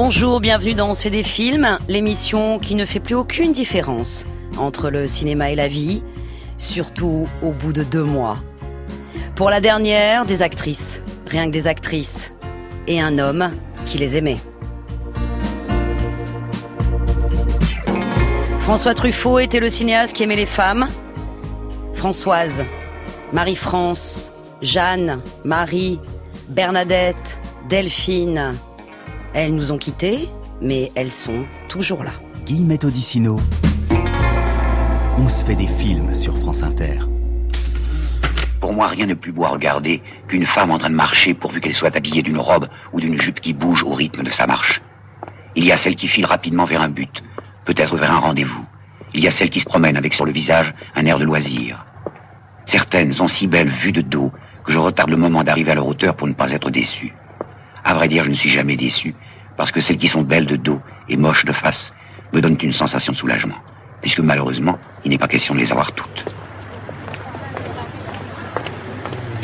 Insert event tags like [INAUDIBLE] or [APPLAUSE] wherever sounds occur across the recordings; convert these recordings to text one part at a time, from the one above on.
Bonjour, bienvenue dans des films, l'émission qui ne fait plus aucune différence entre le cinéma et la vie, surtout au bout de deux mois. Pour la dernière, des actrices, rien que des actrices, et un homme qui les aimait. François Truffaut était le cinéaste qui aimait les femmes. Françoise, Marie-France, Jeanne, Marie, Bernadette, Delphine. Elles nous ont quittés, mais elles sont toujours là. Guillemette Odissino. On se fait des films sur France Inter. Pour moi, rien n'est plus beau à regarder qu'une femme en train de marcher pourvu qu'elle soit habillée d'une robe ou d'une jupe qui bouge au rythme de sa marche. Il y a celle qui file rapidement vers un but, peut-être vers un rendez-vous. Il y a celle qui se promène avec sur le visage un air de loisir. Certaines sont si belles vues de dos que je retarde le moment d'arriver à leur hauteur pour ne pas être déçu. À vrai dire, je ne suis jamais déçu, parce que celles qui sont belles de dos et moches de face me donnent une sensation de soulagement, puisque malheureusement, il n'est pas question de les avoir toutes.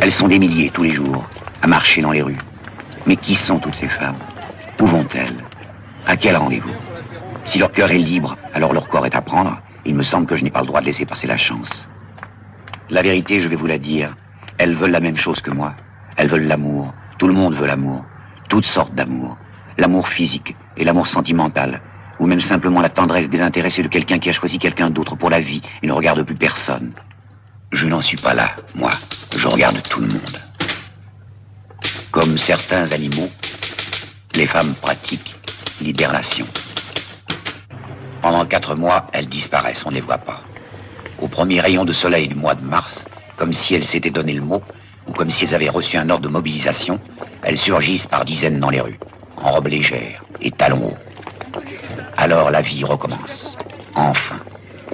Elles sont des milliers tous les jours à marcher dans les rues. Mais qui sont toutes ces femmes? Où vont-elles? À quel rendez-vous? Si leur cœur est libre, alors leur corps est à prendre. Il me semble que je n'ai pas le droit de laisser passer la chance. La vérité, je vais vous la dire, elles veulent la même chose que moi. Elles veulent l'amour. Tout le monde veut l'amour. Toutes sortes d'amour. L'amour physique et l'amour sentimental. Ou même simplement la tendresse désintéressée de quelqu'un qui a choisi quelqu'un d'autre pour la vie et ne regarde plus personne. Je n'en suis pas là, moi. Je regarde tout le monde. Comme certains animaux, les femmes pratiquent l'hibernation. Pendant quatre mois, elles disparaissent, on ne les voit pas. Au premier rayon de soleil du mois de mars, comme si elles s'étaient donné le mot, ou comme si elles avaient reçu un ordre de mobilisation, elles surgissent par dizaines dans les rues, en robe légère et talons hauts. Alors la vie recommence. Enfin,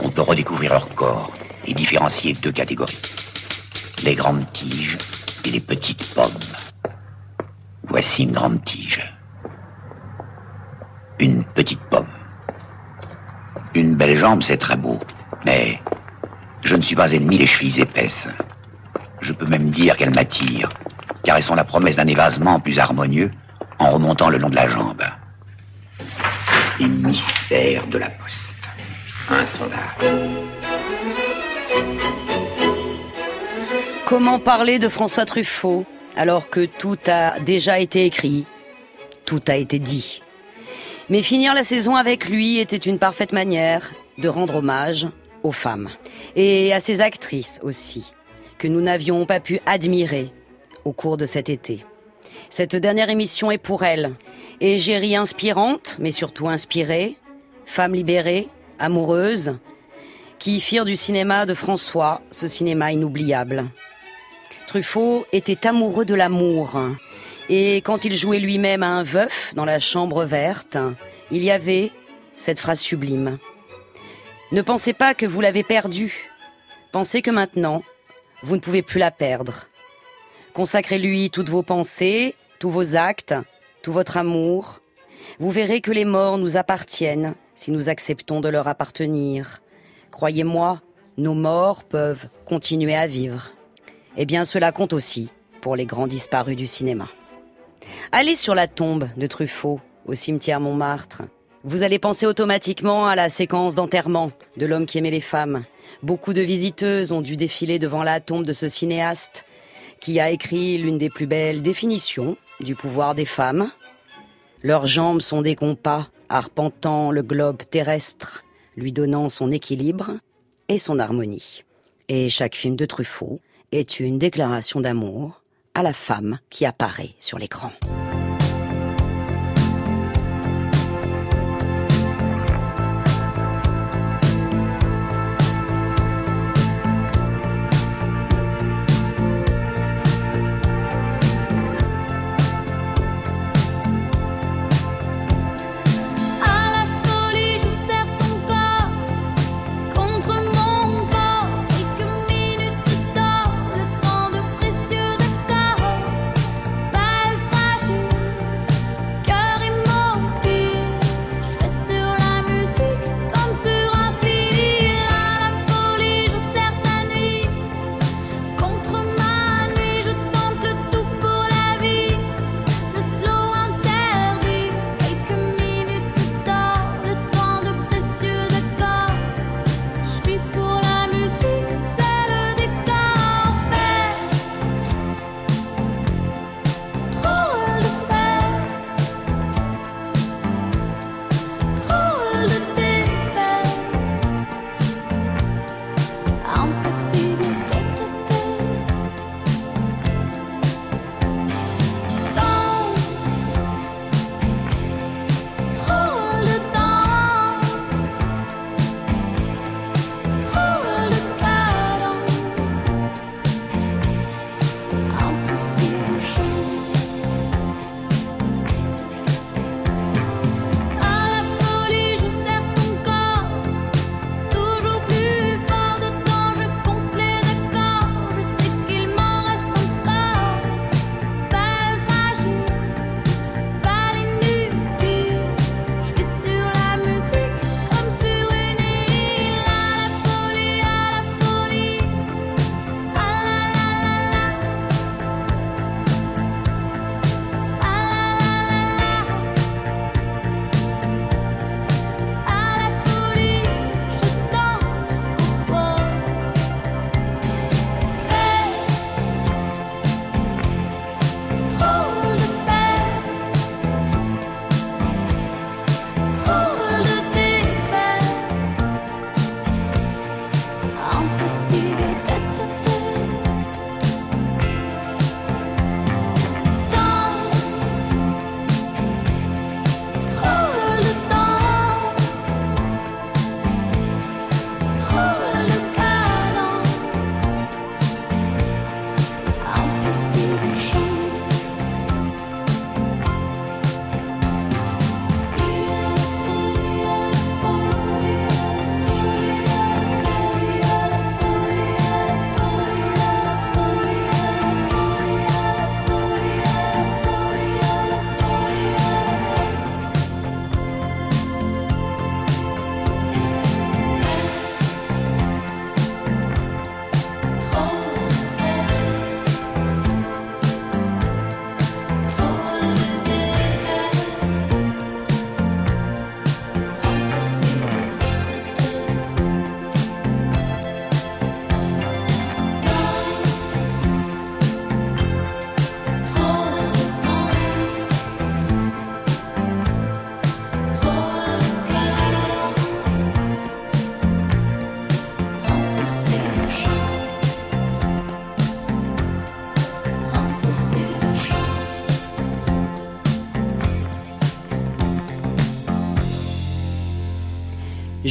on peut redécouvrir leur corps et différencier deux catégories. Les grandes tiges et les petites pommes. Voici une grande tige. Une petite pomme. Une belle jambe, c'est très beau, mais je ne suis pas ennemi des chevilles épaisses. Je peux même dire qu'elles m'attirent, car elles sont la promesse d'un évasement plus harmonieux en remontant le long de la jambe. Les mystères de la poste. Insondable. Comment parler de François Truffaut alors que tout a déjà été écrit, tout a été dit? Mais finir la saison avec lui était une parfaite manière de rendre hommage aux femmes et à ces actrices aussi que nous n'avions pas pu admirer au cours de cet été. Cette dernière émission est pour elles. Égérie inspirante, mais surtout inspirée, femme libérée, amoureuse, qui firent du cinéma de François ce cinéma inoubliable. Truffaut était amoureux de l'amour. Et quand il jouait lui-même à un veuf dans la chambre verte, il y avait cette phrase sublime. Ne pensez pas que vous l'avez perdue. Pensez que maintenant, vous ne pouvez plus la perdre. Consacrez-lui toutes vos pensées, tous vos actes, tout votre amour. Vous verrez que les morts nous appartiennent si nous acceptons de leur appartenir. Croyez-moi, nos morts peuvent continuer à vivre eh bien cela compte aussi pour les grands disparus du cinéma. Allez sur la tombe de Truffaut au cimetière Montmartre. Vous allez penser automatiquement à la séquence d'enterrement de l'homme qui aimait les femmes. Beaucoup de visiteuses ont dû défiler devant la tombe de ce cinéaste qui a écrit l'une des plus belles définitions du pouvoir des femmes. Leurs jambes sont des compas arpentant le globe terrestre, lui donnant son équilibre et son harmonie. Et chaque film de Truffaut est une déclaration d'amour à la femme qui apparaît sur l'écran.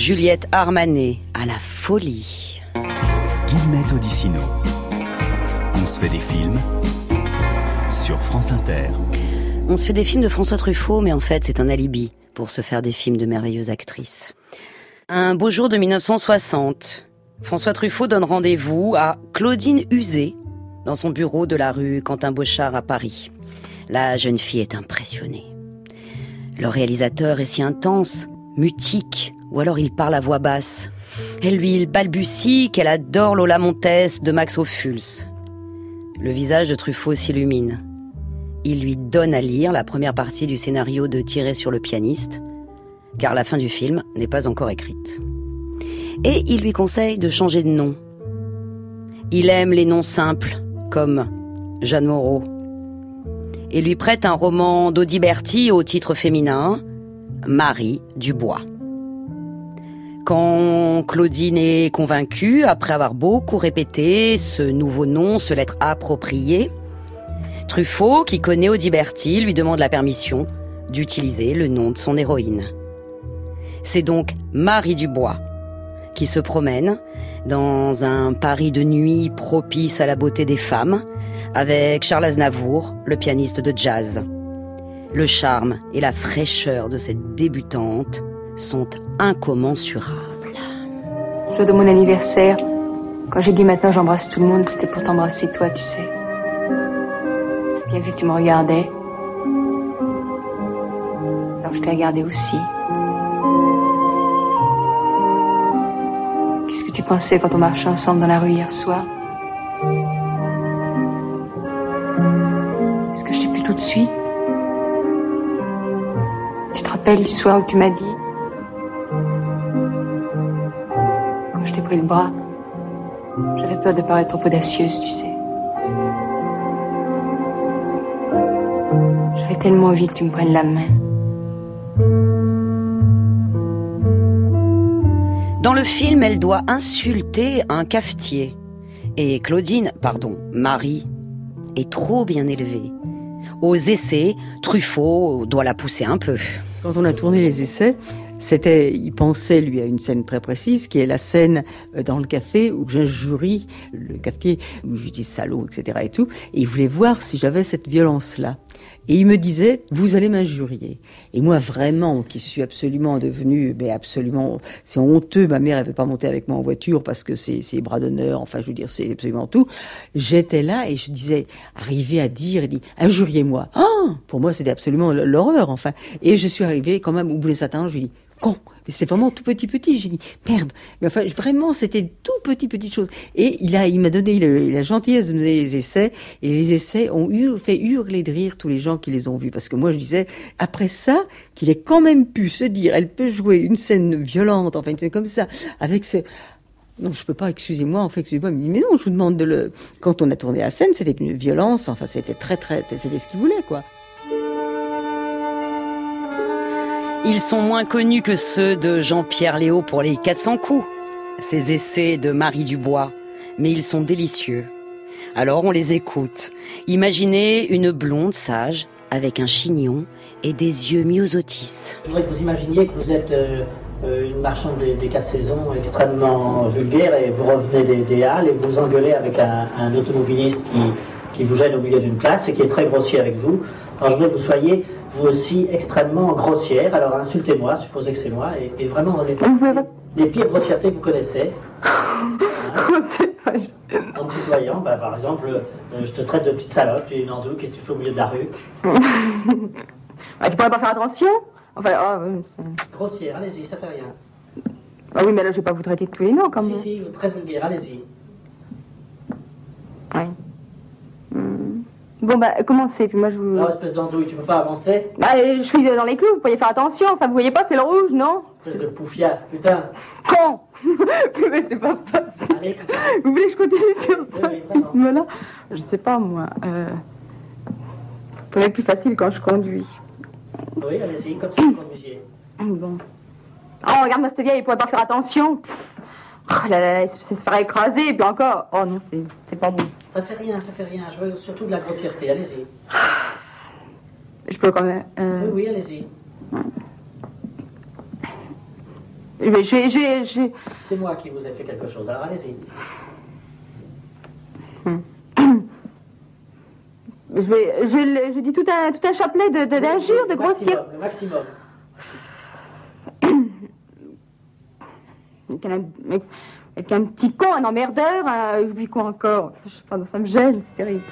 Juliette Armanet à la folie. Guillemette Odissino. On se fait des films sur France Inter. On se fait des films de François Truffaut, mais en fait, c'est un alibi pour se faire des films de merveilleuses actrices. Un beau jour de 1960, François Truffaut donne rendez-vous à Claudine Usé dans son bureau de la rue Quentin Bochard à Paris. La jeune fille est impressionnée. Le réalisateur est si intense, mutique, ou alors il parle à voix basse. Elle lui balbutie qu'elle adore Lola Montes de Max Ophuls. Le visage de Truffaut s'illumine. Il lui donne à lire la première partie du scénario de Tirer sur le pianiste, car la fin du film n'est pas encore écrite. Et il lui conseille de changer de nom. Il aime les noms simples, comme Jeanne Moreau. Et lui prête un roman d'Audiberti au titre féminin, Marie Dubois. Quand Claudine est convaincue, après avoir beaucoup répété ce nouveau nom, se l'être approprié, Truffaut, qui connaît Audiberti, lui demande la permission d'utiliser le nom de son héroïne. C'est donc Marie Dubois qui se promène dans un Paris de nuit propice à la beauté des femmes avec Charles Aznavour, le pianiste de jazz. Le charme et la fraîcheur de cette débutante sont incommensurables. Jour de mon anniversaire, quand j'ai dit maintenant j'embrasse tout le monde, c'était pour t'embrasser toi, tu sais. Bien vu que tu me regardais. Alors je t'ai regardé aussi. Qu'est-ce que tu pensais quand on marchait ensemble dans la rue hier soir? Est-ce que je t'ai plu tout de suite? Tu te rappelles du soir où tu m'as dit pris le bras, j'avais peur de paraître trop audacieuse, tu sais. J'avais tellement envie que tu me prennes la main. Dans le film, elle doit insulter un cafetier. Et Claudine, pardon, Marie, est trop bien élevée. Aux essais, Truffaut doit la pousser un peu. Quand on a tourné les essais, c'était, il pensait lui à une scène très précise, qui est la scène euh, dans le café où j'injurie le cafetier, où je dis salaud, etc. et tout. Et il voulait voir si j'avais cette violence-là. Et il me disait, vous allez m'injurier. Et moi, vraiment, qui suis absolument devenu, mais absolument, c'est honteux. Ma mère, elle veut pas monter avec moi en voiture parce que c'est, c'est bras d'honneur. Enfin, je veux dire, c'est absolument tout. J'étais là et je disais, arrivé à dire, et dit, injuriez-moi. Ah! Pour moi, c'était absolument l'horreur, enfin. Et je suis arrivé quand même au bout des satins, je lui dis, con. C'était vraiment tout petit petit. J'ai dit merde. Mais enfin vraiment c'était tout petit petite chose. Et il a il m'a donné la gentillesse de me donner les essais et les essais ont eu fait hurler de rire tous les gens qui les ont vus parce que moi je disais après ça qu'il ait quand même pu se dire elle peut jouer une scène violente enfin une scène comme ça avec ce non, je peux pas, excusez-moi, en fait, excusez-moi, mais non, je vous demande de le, quand on a tourné la scène, c'était une violence, enfin, c'était très, très, c'était ce qu'il voulait, quoi. Ils sont moins connus que ceux de Jean-Pierre Léo pour les 400 coups, ces essais de Marie Dubois, mais ils sont délicieux. Alors on les écoute. Imaginez une blonde sage avec un chignon et des yeux myosotis. Je voudrais que vous imaginiez que vous êtes euh, euh, une marchande des, quatre saisons extrêmement vulgaire et vous revenez des, halles et vous engueulez avec un, un automobiliste qui, qui vous gêne au milieu d'une place et qui est très grossier avec vous. Alors je voudrais que vous soyez vous aussi extrêmement grossière. Alors insultez-moi, supposez que c'est moi, et, et vraiment les, les, pires grossièretés que vous connaissez. [LAUGHS] Hein, en tutoyant, bah, par exemple, euh, je te traite de petite salope, tu es une andou, qu'est-ce que tu fais au milieu de la rue? [LAUGHS] Ah, Tu pourrais pas faire attention? Enfin, oh, Grossière, allez-y, ça fait rien. Ah oui, mais là, je vais pas vous traiter de tous les noms, quand même. Si, si, très vulgaire, allez-y. Oui. Bon, bah, commencez, puis moi je vous. Non, espèce d'andouille, tu peux pas avancer Bah, je suis dans les clous, vous pourriez faire attention. Enfin, vous voyez pas, c'est le rouge, non Espèce de poufiasse, putain. Con [LAUGHS] Mais c'est pas facile. Allez. [LAUGHS] Vous voulez que je continue sur ça Oui, oui, Voilà. Je sais pas, moi. Euh... Plus facile quand je conduis. Oui, allez-y, comme si vous conduisiez. Bon. Oh, regarde-moi cette vieille, il pourrait pas faire attention. Oh là là, c'est se faire écraser, et puis encore. Oh non, c'est pas bon. Ça fait rien, ça fait rien. Je veux surtout de la grossièreté, allez-y. Je peux quand même. Euh... Oui, oui, allez-y. Mais je vais- je vais- je vais- C'est moi qui vous ai fait quelque chose, alors allez-y. je vais, je, je dis tout un, tout un chapelet de, de- d'injures, de maximum, Le maximum. Avec un, petit con, un emmerdeur, un, j'oublie quoi encore? Je ça me gêne, c'est terrible.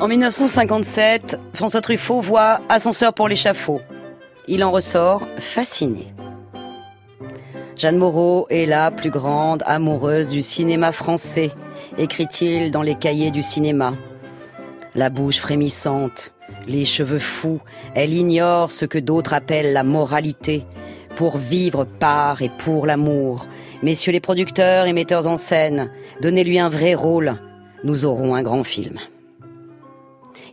En 1957, François Truffaut voit Ascenseur pour l'échafaud. Il en ressort fasciné. Jeanne Moreau est la plus grande amoureuse du cinéma français, écrit-il dans les cahiers du cinéma. La bouche frémissante, les cheveux fous, elle ignore ce que d'autres appellent la moralité. Pour vivre par et pour l'amour. Messieurs les producteurs et metteurs en scène, donnez-lui un vrai rôle. Nous aurons un grand film.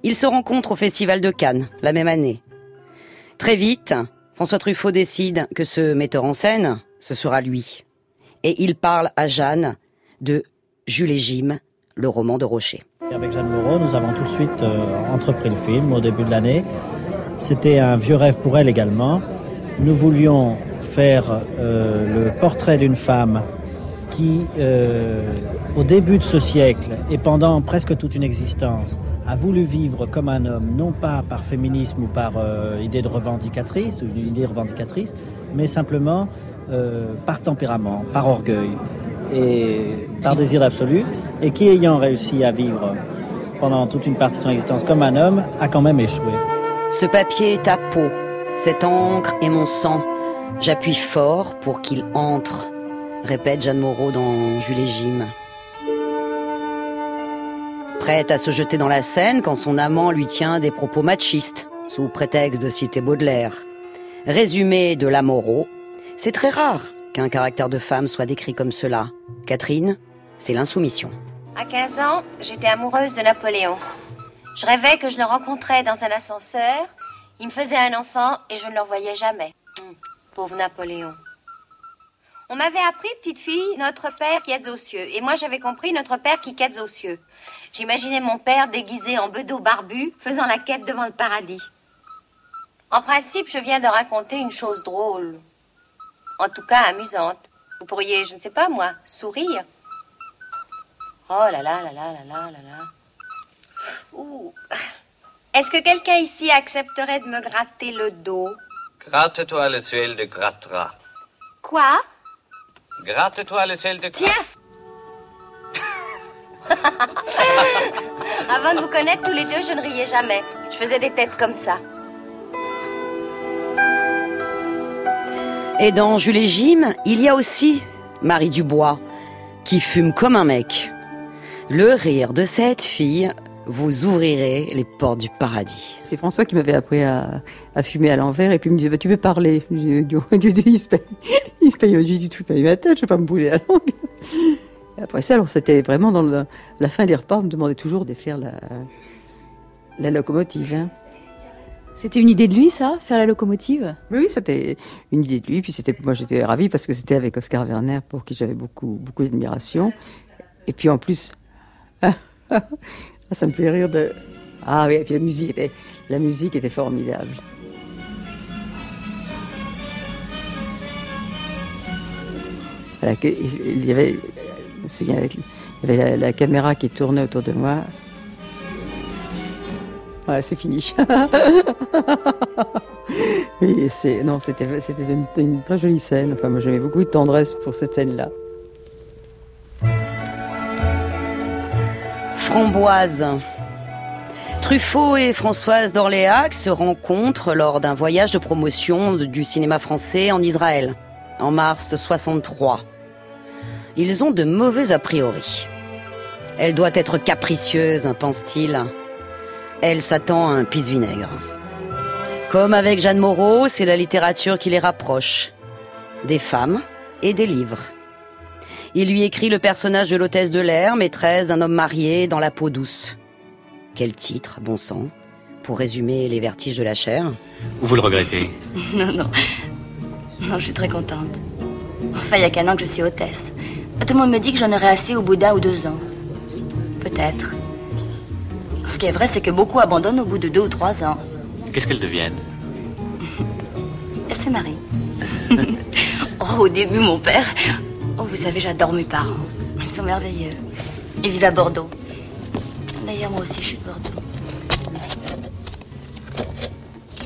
Ils se rencontrent au Festival de Cannes la même année. Très vite, François Truffaut décide que ce metteur en scène, ce sera lui. Et il parle à Jeanne de Jules et Jim, le roman de Rocher. Avec Jeanne Moreau, nous avons tout de suite euh, entrepris le film au début de l'année. C'était un vieux rêve pour elle également. Nous voulions faire euh, le portrait d'une femme qui, euh, au début de ce siècle et pendant presque toute une existence, a voulu vivre comme un homme, non pas par féminisme ou par idée de revendicatrice ou une idée revendicatrice, mais simplement par tempérament, par orgueil et par désir absolu, et qui, ayant réussi à vivre pendant toute une partie de son existence comme un homme, a quand même échoué. Ce papier est ta peau, cette encre est mon sang. J'appuie fort pour qu'il entre, répète Jeanne Moreau dans Jules et Jim. Prête à se jeter dans la scène quand son amant lui tient des propos machistes, sous prétexte de citer Baudelaire. Résumé de la Moreau, c'est très rare qu'un caractère de femme soit décrit comme cela. Catherine, c'est l'insoumission. À 15 ans, j'étais amoureuse de Napoléon. Je rêvais que je le rencontrais dans un ascenseur. Il me faisait un enfant et je ne le revoyais jamais. Hum, pauvre Napoléon. On m'avait appris, petite fille, notre père qui est aux cieux. Et moi, j'avais compris notre père qui quête aux cieux. J'imaginais mon père déguisé en bedeau barbu, faisant la quête devant le paradis. En principe, je viens de raconter une chose drôle. En tout cas, amusante. Vous pourriez, je ne sais pas moi, sourire. Oh là là là là là là là là. Ouh. Est-ce que quelqu'un ici accepterait de me gratter le dos? Gratte-toi le ciel de grattera. Quoi? Gratte-toi le ciel de Tiens [LAUGHS] Avant de vous connaître tous les deux, je ne riais jamais. Je faisais des têtes comme ça. Et dans Jules et Jim, il y a aussi Marie Dubois, qui fume comme un mec. Le rire de cette fille, vous ouvrirez les portes du paradis. C'est François qui m'avait appris à, fumer à l'envers et puis il me disait bah, Tu peux parler Je Dieu, [LAUGHS] il se paye. Il paye, dit Tu payes ma tête, je vais pas me bouler la langue. Et après ça, alors c'était vraiment dans la fin des repas, on me demandait toujours de faire la, la locomotive. hein. C'était une idée de lui, ça, faire la locomotive? Oui, c'était une idée de lui. Puis c'était, moi, j'étais ravie parce que c'était avec Oscar Werner pour qui j'avais beaucoup, beaucoup d'admiration. Et puis en plus, [LAUGHS] ça me fait rire de. Ah oui, et puis la musique était, la musique était formidable. Il y avait, je me il y avait la caméra qui tournait autour de moi. Voilà, c'est fini. [LAUGHS] Non, c'était une, très jolie scène. Enfin, moi, j'avais beaucoup de tendresse pour cette scène-là. Framboise. Truffaut et Françoise d'Orléac se rencontrent lors d'un voyage de promotion du cinéma français en Israël, en mars 63. Ils ont de mauvais a priori. Elle doit être capricieuse, pense-t-il. Elle s'attend à un pisse-vinaigre. Comme avec Jeanne Moreau, c'est la littérature qui les rapproche. Des femmes et des livres. Il lui écrit le personnage de l'hôtesse de l'air, maîtresse d'un homme marié dans la peau douce. Quel titre, bon sang, pour résumer les vertiges de la chair? Vous le regrettez? [LAUGHS] Non, non. Non, je suis très contente. Enfin, il y a qu'un an que je suis hôtesse. Tout le monde me dit que j'en aurai assez au bout d'un ou deux ans. Peut-être. Ce qui est vrai, c'est que beaucoup abandonnent au bout de deux ou trois ans. Qu'est-ce qu'elles deviennent Elles se marient. [LAUGHS] oh, au début, mon père. Oh, vous savez, j'adore mes parents. Ils sont merveilleux. Ils vivent à Bordeaux. D'ailleurs, moi aussi, je suis de Bordeaux.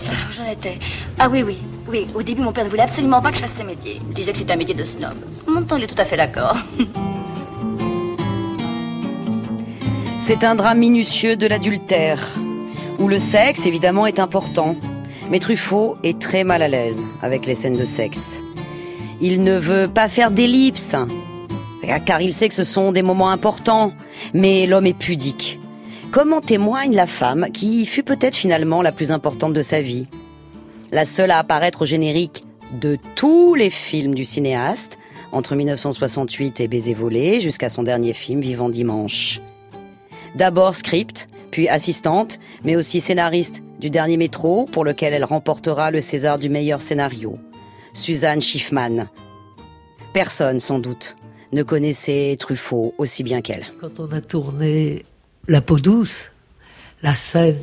Ah, J'en étais. Ah oui, oui. Oui, au début, mon père ne voulait absolument pas que je fasse ce métier. Il disait que c'était un métier de snob. Maintenant, il est tout à fait d'accord. [LAUGHS] C'est un drame minutieux de l'adultère, où le sexe, évidemment, est important. Mais Truffaut est très mal à l'aise avec les scènes de sexe. Il ne veut pas faire d'ellipse, car il sait que ce sont des moments importants, mais l'homme est pudique. Comme en témoigne la femme qui fut peut-être finalement la plus importante de sa vie? La seule à apparaître au générique de tous les films du cinéaste, entre 1968 et Baiser volé, jusqu'à son dernier film Vivant dimanche. D'abord script, puis assistante, mais aussi scénariste du dernier métro, pour lequel elle remportera le César du meilleur scénario. Suzanne Schiffman. Personne, sans doute, ne connaissait Truffaut aussi bien qu'elle. Quand on a tourné La peau douce, la scène,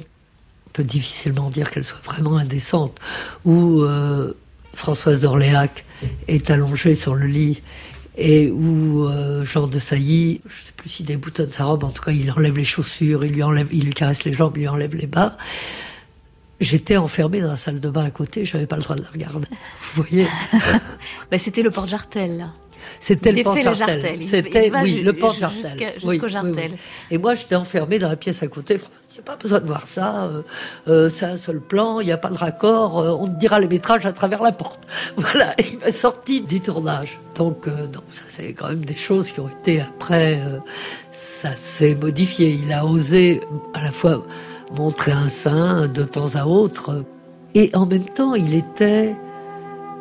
on peut difficilement dire qu'elle soit vraiment indécente, où euh, Françoise d'Orléac est allongée sur le lit et où euh, Jean de Sailly, je ne sais plus s'il déboutonne sa robe, en tout cas il enlève les chaussures, il lui, enlève, il lui caresse les jambes, il lui enlève les bas. J'étais enfermée dans la salle de bain à côté, je n'avais pas le droit de la regarder. Vous voyez? [LAUGHS] Bah, C'était le porte-jartel. C'était le porte-jartel. C'était, oui, le porte-jartel. Jusqu'au oui, jartel. oui, oui. Et moi, j'étais enfermée dans la pièce à côté. J'ai pas besoin de voir ça. Euh, euh, c'est un seul plan, il n'y a pas de raccord. Euh, on dira les métrages à travers la porte. [LAUGHS] Voilà, il m'a sorti du tournage. Donc, non, ça, c'est quand même des choses qui ont été après. ça s'est modifié. Il a osé à la fois montrer un sein de temps à autre. Et en même temps, il était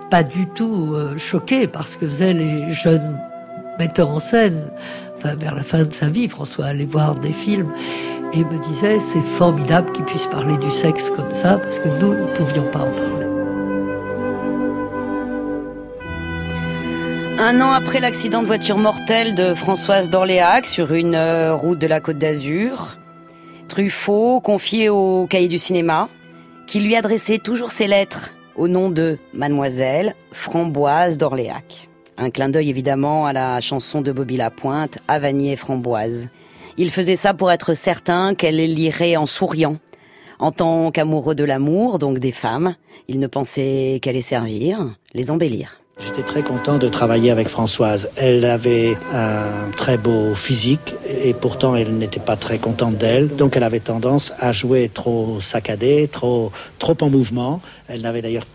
pas du tout choqué par ce que faisaient les jeunes metteurs en scène. Enfin, vers la fin de sa vie, François allait voir des films et me disait c'est formidable qu'ils puissent parler du sexe comme ça parce que nous ne pouvions pas en parler. Un an après l'accident de voiture mortel de Françoise d'Orléac sur une euh, route de la Côte d'Azur, Truffaut confié au cahier du cinéma, qui lui adressait toujours ses lettres au nom de Mademoiselle Framboise d'Orléac. Un clin d'œil évidemment à la chanson de Bobby Lapointe, Avanier Framboise. Il faisait ça pour être certain qu'elle lirait en souriant. En tant qu'amoureux de l'amour, donc des femmes, il ne pensait qu'à les servir, les embellir. J'étais très content de travailler avec Françoise. Elle avait un très beau physique et pourtant elle n'était pas très contente d'elle. Donc elle avait tendance à jouer trop saccadé, trop, trop en mouvement. Elle n'avait d'ailleurs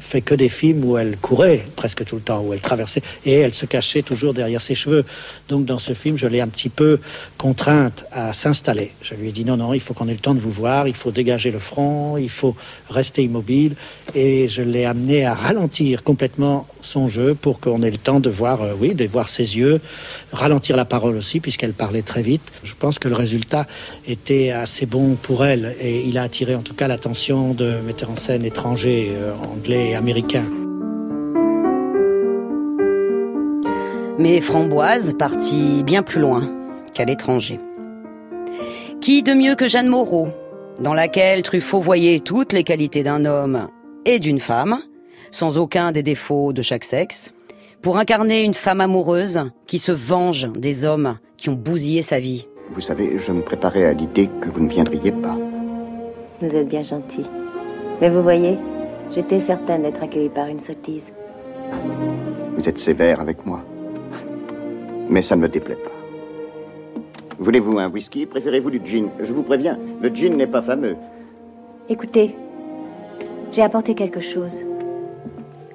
fait que des films où elle courait presque tout le temps, où elle traversait et elle se cachait toujours derrière ses cheveux. Donc dans ce film, je l'ai un petit peu contrainte à s'installer. Je lui ai dit non, non, il faut qu'on ait le temps de vous voir, il faut dégager le front, il faut rester immobile et je l'ai amené à ralentir complètement son jeu pour qu'on ait le temps de voir, euh, oui, de voir ses yeux, ralentir la parole aussi puisqu'elle parlait très vite. Je pense que le résultat était assez bon pour elle et il a attiré en tout cas l'attention de metteurs en scène étrangers, euh, anglais et américains. Mais Framboise partit bien plus loin qu'à l'étranger. Qui de mieux que Jeanne Moreau, dans laquelle Truffaut voyait toutes les qualités d'un homme et d'une femme, sans aucun des défauts de chaque sexe, pour incarner une femme amoureuse qui se venge des hommes qui ont bousillé sa vie? Vous savez, je me préparais à l'idée que vous ne viendriez pas. Vous êtes bien gentil. Mais vous voyez, j'étais certaine d'être accueillie par une sottise. Vous êtes sévère avec moi. Mais ça ne me déplaît pas. Voulez-vous un whisky? Préférez-vous du gin? Je vous préviens, le gin n'est pas fameux. Écoutez, j'ai apporté quelque chose.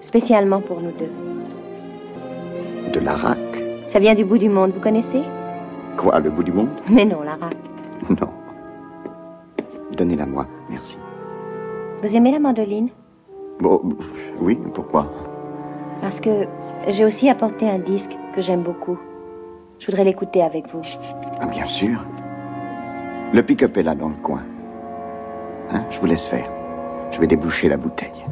Spécialement pour nous deux. De l'arak Ça vient du bout du monde, vous connaissez? Quoi, le bout du monde? Mais non, l'arak. Non. Donnez-la moi, merci. Vous aimez la mandoline? Bon, oui, pourquoi? Parce que j'ai aussi apporté un disque que j'aime beaucoup. Je voudrais l'écouter avec vous. Ah, bien sûr. Le pick-up est là dans le coin. Hein, je vous laisse faire. Je vais déboucher la bouteille.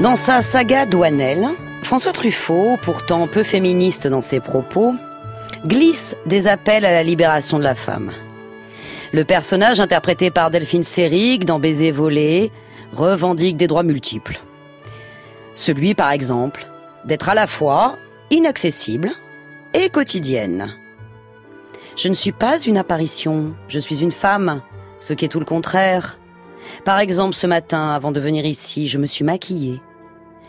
Dans sa saga douanelle, François Truffaut, pourtant peu féministe dans ses propos, glisse des appels à la libération de la femme. Le personnage interprété par Delphine Seyrig dans Baiser volé revendique des droits multiples. Celui, par exemple, d'être à la fois inaccessible et quotidienne. Je ne suis pas une apparition, je suis une femme, ce qui est tout le contraire. Par exemple, ce matin, avant de venir ici, je me suis maquillée.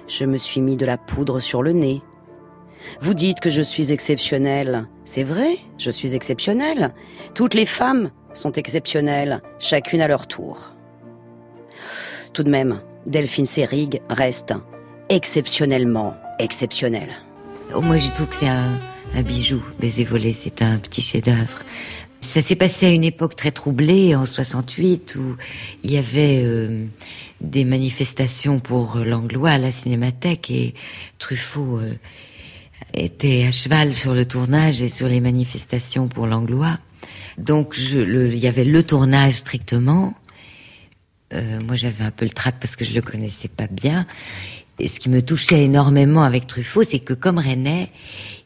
Je me suis mis de la poudre sur le nez. Vous dites que je suis exceptionnelle. C'est vrai, je suis exceptionnelle. Toutes les femmes sont exceptionnelles, chacune à leur tour. Tout de même, Delphine Seyrig reste exceptionnellement exceptionnelle. Oh, moi, je trouve que c'est un, bijou. Baiser volé, c'est un petit chef-d'œuvre. Ça s'est passé à une époque très troublée, en 68, où il y avait euh, des manifestations pour l'anglois à la cinémathèque et Truffaut euh, était à cheval sur le tournage et sur les manifestations pour l'anglois. Donc je, il y avait le tournage strictement. Euh, moi j'avais un peu le trac parce que je le connaissais pas bien. Et ce qui me touchait énormément avec Truffaut, c'est que comme René,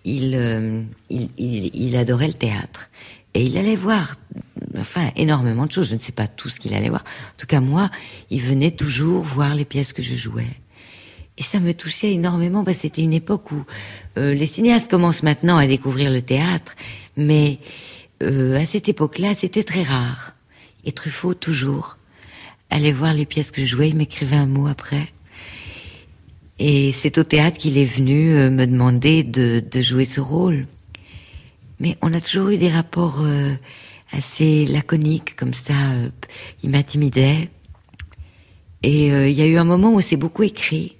il, euh, il, il adorait le théâtre. Et il allait voir, enfin, énormément de choses. Je ne sais pas tout ce qu'il allait voir. En tout cas, moi, il venait toujours voir les pièces que je jouais. Et ça me touchait énormément. Bah, C'était une époque où euh, les cinéastes commencent maintenant à découvrir le théâtre, mais euh, à cette époque-là, c'était très rare. Et Truffaut, toujours, allait voir les pièces que je jouais. Il m'écrivait un mot après. Et c'est au théâtre qu'il est venu euh, me demander de, de jouer ce rôle. Mais on a toujours eu des rapports euh, assez laconiques, comme ça. euh, il m'intimidait. Et euh, il y a eu un moment où c'est beaucoup écrit.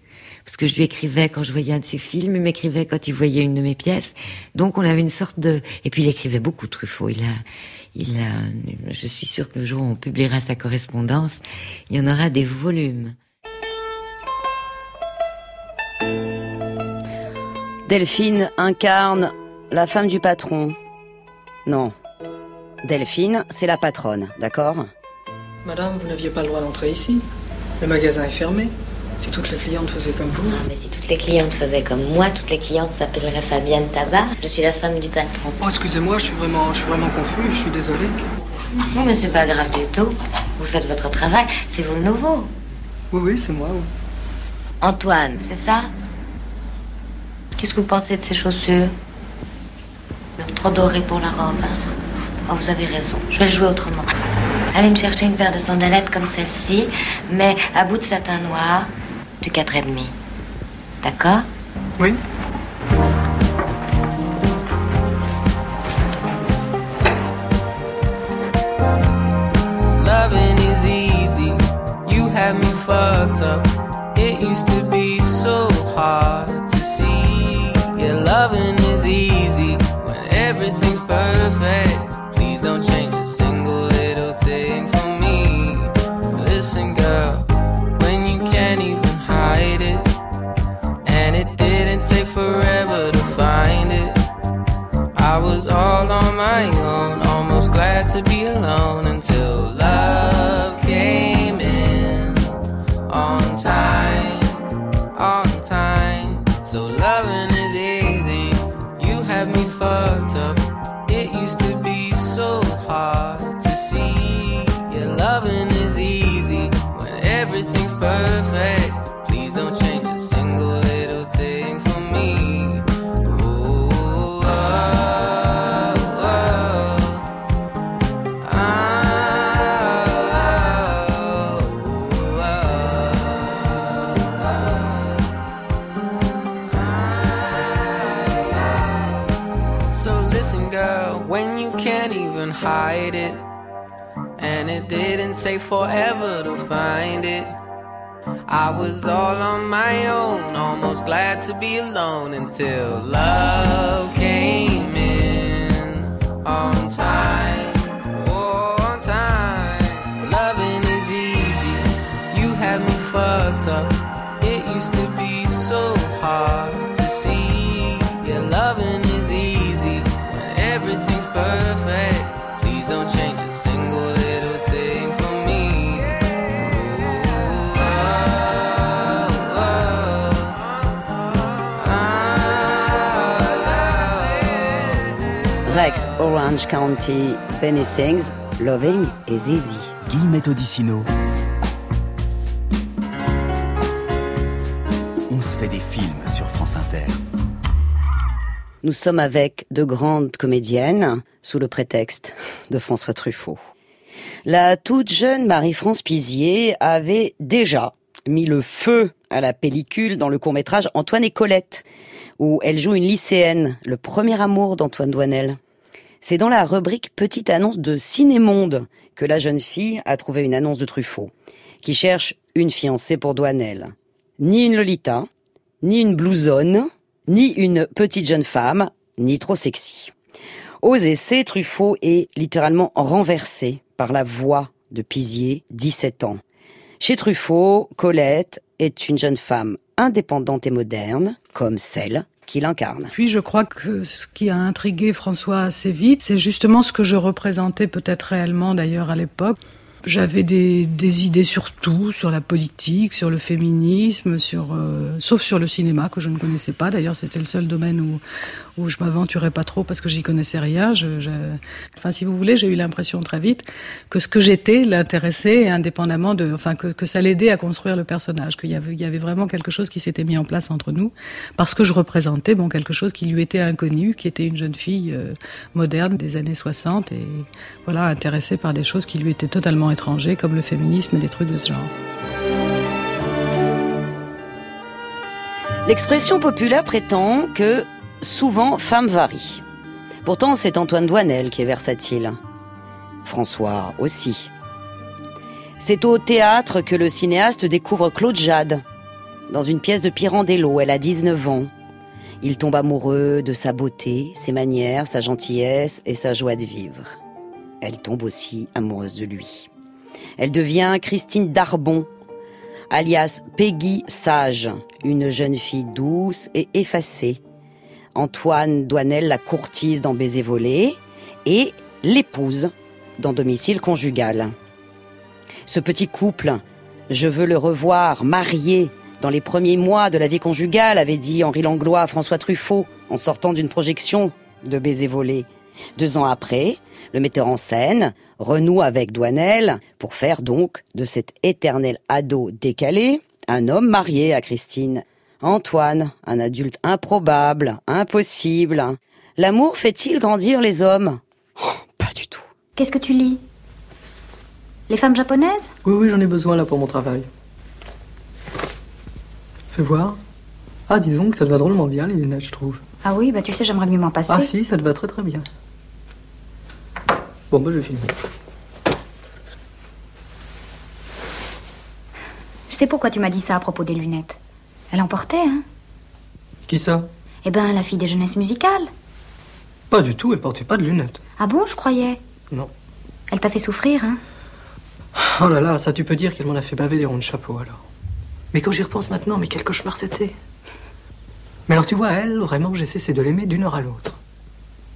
Parce que je lui écrivais quand je voyais un de ses films, il m'écrivait quand il voyait une de mes pièces. Donc on avait une sorte de... Et puis il écrivait beaucoup Truffaut. Il a, il a, je suis sûre que le jour où on publiera sa correspondance, il y en aura des volumes. Delphine incarne la femme du patron. Non. Delphine, c'est la patronne, d'accord? Madame, vous n'aviez pas le droit d'entrer ici. Le magasin est fermé. Si toutes les clientes faisaient comme vous. Mais si toutes les clientes faisaient comme moi, toutes les clientes s'appelleraient Fabienne Tabar. Je suis la femme du patron. Oh, excusez-moi, je suis vraiment, je suis vraiment confus. Je suis désolé. Non, mais c'est pas grave du tout. Vous faites votre travail. C'est vous le nouveau. Oui, oui, c'est moi. oui. Antoine, c'est ça? Qu'est-ce que vous pensez de ces chaussures? Non, Trop dorées pour la robe. hein Oh, vous avez raison. Je vais le jouer autrement. Allez me chercher une paire de sandalettes comme celle-ci, mais à bout de satin noir, du 4,5. D'accord? Oui. Loving is easy. You have me fucked up. It used to be forever to find it. I was all on my own, almost glad to be alone until love ex-Orange County Benny sings Loving is Easy. Guillemette Odissino. On se fait des films sur France Inter. Nous sommes avec de grandes comédiennes sous le prétexte de François Truffaut. La toute jeune Marie-France Pizier avait déjà mis le feu à la pellicule dans le court-métrage Antoine et Colette, où elle joue une lycéenne, le premier amour d'Antoine Douanel. C'est dans la rubrique Petite annonce de Cinémonde que la jeune fille a trouvé une annonce de Truffaut, qui cherche une fiancée pour Douanel. Ni une Lolita, ni une blousonne, ni une petite jeune femme, ni trop sexy. Aux essais, Truffaut est littéralement renversé par la voix de Pizier, 17 ans. Chez Truffaut, Colette est une jeune femme indépendante et moderne, comme celle qu'il incarne. Puis je crois que ce qui a intrigué François assez vite, c'est justement ce que je représentais peut-être réellement d'ailleurs à l'époque. J'avais des, idées sur tout, sur la politique, sur le féminisme, sur, euh, sauf sur le cinéma que je ne connaissais pas. D'ailleurs, c'était le seul domaine où, où je m'aventurais pas trop parce que j'y connaissais rien. Je, je... Enfin, si vous voulez, j'ai eu l'impression très vite que ce que j'étais l'intéressait, indépendamment de, enfin, que, ça l'aidait à construire le personnage, qu'il y avait, il y avait vraiment quelque chose qui s'était mis en place entre nous parce que je représentais bon quelque chose qui lui était inconnu, qui était une jeune fille euh, moderne des années 60 et voilà intéressée par des choses qui lui étaient totalement comme le féminisme et des trucs de ce genre. L'expression populaire prétend que souvent femme varie. Pourtant, c'est Antoine Douanel qui est versatile. François aussi. C'est au théâtre que le cinéaste découvre Claude Jade. Dans une pièce de Pirandello, elle a 19 ans. Il tombe amoureux de sa beauté, ses manières, sa gentillesse et sa joie de vivre. Elle tombe aussi amoureuse de lui. Elle devient Christine Darbon, alias Peggy Sage, une jeune fille douce et effacée. Antoine Douanel la courtise dans Baiser volé et l'épouse dans Domicile conjugal. Ce petit couple, je veux le revoir marié dans les premiers mois de la vie conjugale, avait dit Henri Langlois à François Truffaut en sortant d'une projection de Baiser volé. Deux ans après, le metteur en scène renoue avec Douanel pour faire donc de cet éternel ado décalé un homme marié à Christine. Antoine, un adulte improbable, impossible. L'amour fait-il grandir les hommes? Oh, Pas du tout. Qu'est-ce que tu lis? Les femmes japonaises? Oui, oui, j'en ai besoin là pour mon travail. Fais voir. Ah, disons que ça te va drôlement bien, les lunettes, je trouve. Ah oui, bah tu sais, j'aimerais mieux m'en passer. Ah si, ça te va très très bien. Bon, bah je finis. Je sais pourquoi tu m'as dit ça à propos des lunettes. Elle en portait, hein Qui ça? Eh ben, la fille des jeunesses musicales. Pas du tout, elle portait pas de lunettes. Ah bon, je croyais? Non. Elle t'a fait souffrir, hein Oh là là, ça tu peux dire qu'elle m'en a fait baver les ronds de chapeau alors. Mais quand j'y repense maintenant, mais quel cauchemar c'était. Mais alors tu vois, elle, vraiment, j'ai cessé de l'aimer d'une heure à l'autre.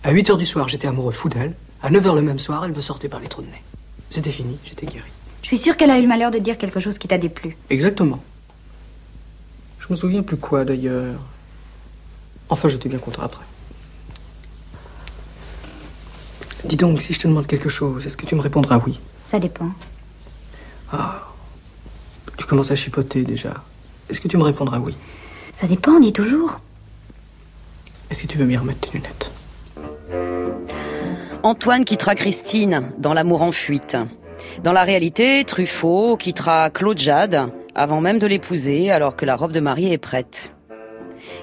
À 8 heures du soir, j'étais amoureux fou d'elle. À 9 heures le même soir, elle me sortait par les trous de nez. C'était fini, j'étais guéri. Je suis sûre qu'elle a eu le malheur de dire quelque chose qui t'a déplu. Exactement. Je me souviens plus quoi d'ailleurs. Enfin, j'étais bien content après. Dis donc, si je te demande quelque chose, est-ce que tu me répondras oui? Ça dépend. Ah, tu commences à chipoter déjà. Est-ce que tu me répondras oui? Ça dépend, on dit toujours. Est-ce que tu veux bien remettre tes lunettes? Antoine quittera Christine dans L'amour en fuite. Dans la réalité, Truffaut quittera Claude Jade avant même de l'épouser alors que la robe de mariée est prête.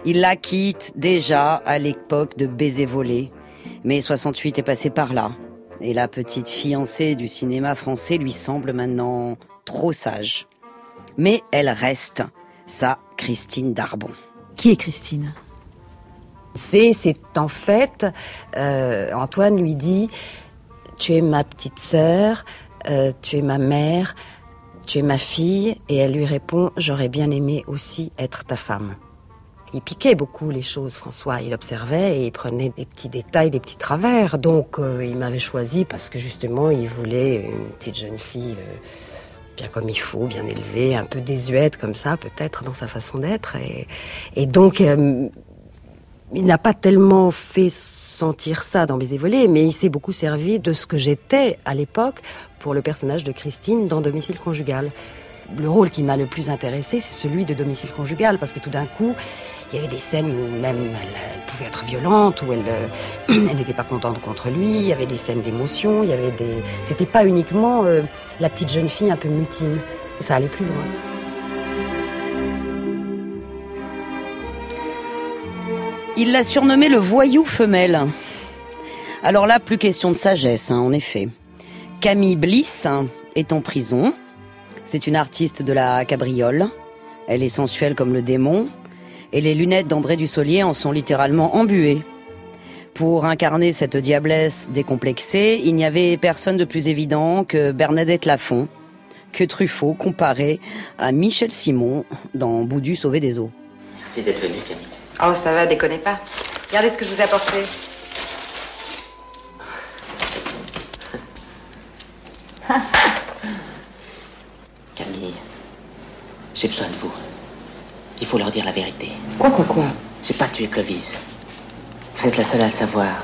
Il la quitte déjà à l'époque de Baiser volé. Mais 68 est passé par là. Et la petite fiancée du cinéma français lui semble maintenant trop sage. Mais elle reste sa Christine Darbon. Qui est Christine? C'est, en fait, euh, Antoine lui dit, tu es ma petite sœur, euh, tu es ma mère, tu es ma fille, et elle lui répond, j'aurais bien aimé aussi être ta femme. Il piquait beaucoup les choses, François. Il observait et il prenait des petits détails, des petits travers. Donc, euh, il m'avait choisi parce que justement, il voulait une petite jeune fille bien comme il faut, bien élevée, un peu désuète comme ça, peut-être dans sa façon d'être. Et, donc, il n'a pas tellement fait sentir ça dans Baiser volé, mais il s'est beaucoup servi de ce que j'étais à l'époque pour le personnage de Christine dans Domicile conjugal. Le rôle qui m'a le plus intéressé, c'est celui de domicile conjugal, parce que tout d'un coup, il y avait des scènes où même elle, pouvait être violente, où elle, euh, [CLEARS THROAT] elle n'était pas contente contre lui. Il y avait des scènes d'émotion. Il y avait des. C'était pas uniquement euh, la petite jeune fille un peu mutine. Ça allait plus loin. Il l'a surnommé le voyou femelle. Alors là, plus question de sagesse, hein, en effet. Camille Bliss est en prison. C'est une artiste de la cabriole. Elle est sensuelle comme le démon. Et les lunettes d'André Dussolier en sont littéralement embuées. Pour incarner cette diablesse décomplexée, il n'y avait personne de plus évident que Bernadette Lafont, que Truffaut comparait à Michel Simon dans Boudu sauvé des eaux. Merci d'être venu, Camille. Oh, ça va, déconnez pas. Regardez ce que je vous ai apporté. [LAUGHS] Camille, j'ai besoin de vous. Il faut leur dire la vérité. Quoi, quoi, quoi? J'ai pas tué Clovis. Vous êtes la seule à le savoir.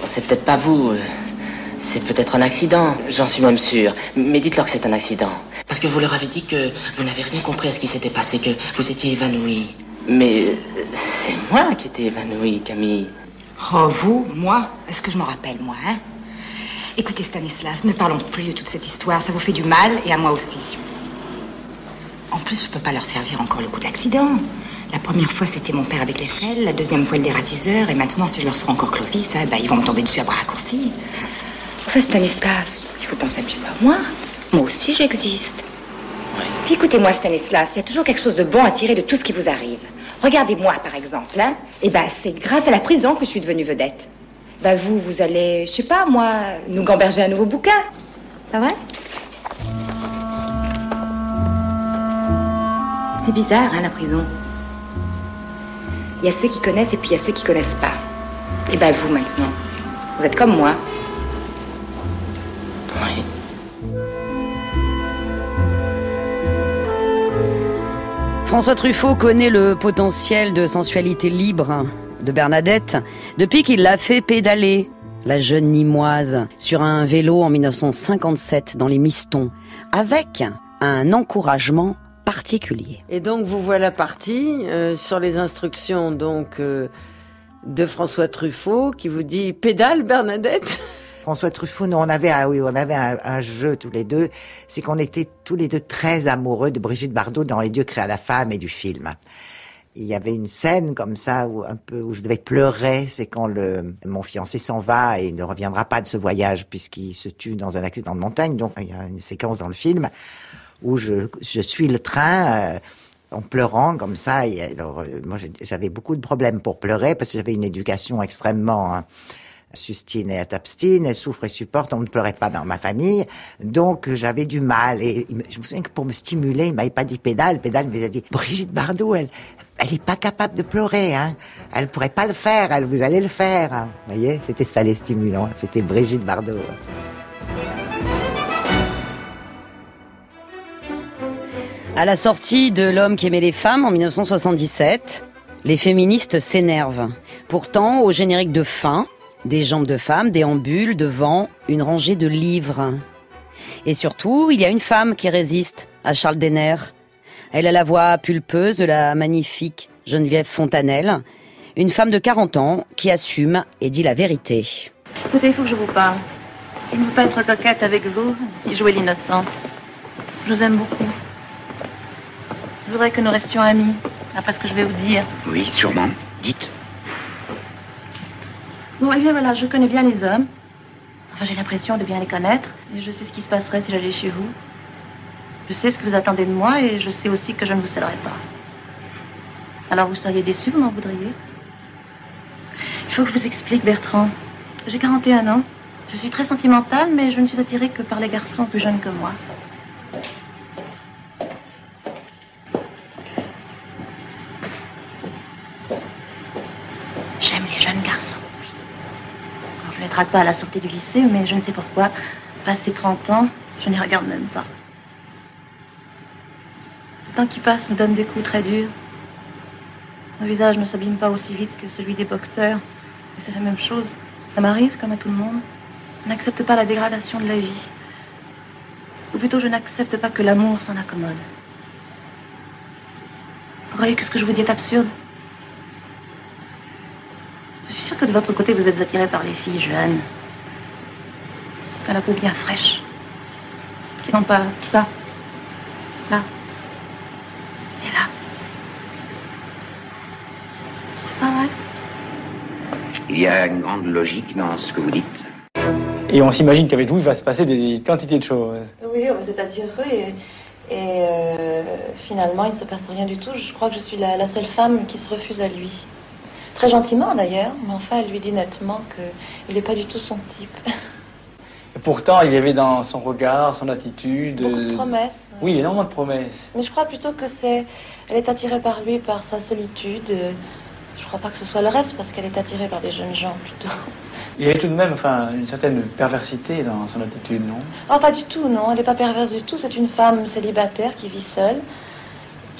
Bon, c'est peut-être pas vous. euh, C'est peut-être un accident. J'en suis même sûr. Mais dites-leur que c'est un accident. Parce que vous leur avez dit que vous n'avez rien compris à ce qui s'était passé, que vous étiez évanoui. Mais c'est moi qui étais évanoui, Camille. Oh, vous, moi Est-ce que je m'en rappelle, moi, hein? Écoutez, Stanislas, ne parlons plus de toute cette histoire. Ça vous fait du mal et à moi aussi. En plus, je peux pas leur servir encore le coup de l'accident. La première fois, c'était mon père avec l'échelle. La deuxième fois, le dératiseur. Et maintenant, si je leur sors encore Clovis, bah, ils vont me tomber dessus à bras raccourcis. Enfin, Stanislas, il faut penser un petit peu à moi. Moi aussi, j'existe. Écoutez-moi, Stanislas, il y a toujours quelque chose de bon à tirer de tout ce qui vous arrive. Regardez-moi, par exemple. Hein Eh ben, c'est grâce à la prison que je suis devenue vedette. Ben, vous, vous allez, je sais pas, moi, nous gamberger un nouveau bouquin. Pas vrai C'est bizarre, hein, la prison. Il y a ceux qui connaissent et puis il y a ceux qui connaissent pas. Et ben, vous, maintenant, vous êtes comme moi. François Truffaut connaît le potentiel de sensualité libre de Bernadette depuis qu'il l'a fait pédaler, la jeune Nimoise, sur un vélo en 1957 dans les Mistons, avec un encouragement particulier. Et donc vous voilà parti euh, sur les instructions donc euh, de François Truffaut qui vous dit pédale Bernadette. François Truffaut, nous, on avait, un, oui, on avait un, jeu tous les deux, c'est qu'on était tous les deux très amoureux de Brigitte Bardot dans Les Dieux créés à la femme et du film. Il y avait une scène comme ça où un peu où je devais pleurer, c'est quand le mon fiancé s'en va et ne reviendra pas de ce voyage puisqu'il se tue dans un accident de montagne. Donc il y a une séquence dans le film où je, suis le train. euh, en pleurant comme ça, et alors, euh, moi j'avais beaucoup de problèmes pour pleurer parce que j'avais une éducation extrêmement hein, sustine et t'abstine, elle souffre et supporte, on ne pleurait pas dans ma famille, donc j'avais du mal. Et je me souviens que pour me stimuler, il m'avait pas dit pédale, pédale, mais il m'a dit Brigitte Bardot, elle, elle est pas capable de pleurer, hein. Elle pourrait pas le faire, elle, vous allez le faire. hein. Vous voyez, c'était ça les stimulants, c'était Brigitte Bardot. À la sortie de L'homme qui aimait les femmes en 1977, les féministes s'énervent. Pourtant, au générique de fin, des jambes de femmes déambulent devant une rangée de livres. Et surtout, il y a une femme qui résiste à Charles Denner. Elle a la voix pulpeuse de la magnifique Geneviève Fontanelle, une femme de 40 ans qui assume et dit la vérité. Écoutez, il faut que je vous parle. Je ne veux pas être coquette avec vous et jouer l'innocente. Je vous aime beaucoup. Je voudrais que nous restions amis, après ce que je vais vous dire. Oui, sûrement. Dites. Bon, eh bien voilà, je connais bien les hommes. Enfin, j'ai l'impression de bien les connaître. Et je sais ce qui se passerait si j'allais chez vous. Je sais ce que vous attendez de moi et je sais aussi que je ne vous céderai pas. Alors vous seriez déçu, vous m'en voudriez? Il faut que je vous explique, Bertrand. J'ai 41 ans. Je suis très sentimentale, mais je ne suis attirée que par les garçons plus jeunes que moi. J'aime les jeunes garçons. oui. Alors, je ne les drague pas à la sortie du lycée, mais je ne sais pourquoi. Passé 30 ans, je n'y regarde même pas. Le temps qui passe nous donne des coups très durs. Mon visage ne s'abîme pas aussi vite que celui des boxeurs. Et c'est la même chose. Ça m'arrive comme à tout le monde. Je n'accepte pas la dégradation de la vie. Ou plutôt, je n'accepte pas que l'amour s'en accommode. Vous croyez que ce que je vous dis est absurde Je suis sûre que de votre côté, vous êtes attiré par les filles jeunes. Ont la peau bien fraîche. Qui n'ont pas ça. Là. Et là. C'est pas vrai? Il y a une grande logique dans ce que vous dites. Et on s'imagine qu'avec vous, il va se passer des quantités de choses. Oui, attiré et, et euh, finalement, il ne se passe rien du tout. Je crois que je suis la, la seule femme qui se refuse à lui. Très gentiment d'ailleurs, mais enfin, elle lui dit nettement qu'il n'est pas du tout son type. Et [LAUGHS] pourtant, il y avait dans son regard, son attitude. Beaucoup de promesses. Oui, énormément de promesses. Mais je crois plutôt que c'est. Elle est attirée par lui, par sa solitude. Je crois pas que ce soit le reste, parce qu'elle est attirée par des jeunes gens plutôt. Il y avait tout de même enfin, une certaine perversité dans son attitude, non? Oh, pas du tout, non. Elle n'est pas perverse du tout. C'est une femme célibataire qui vit seule,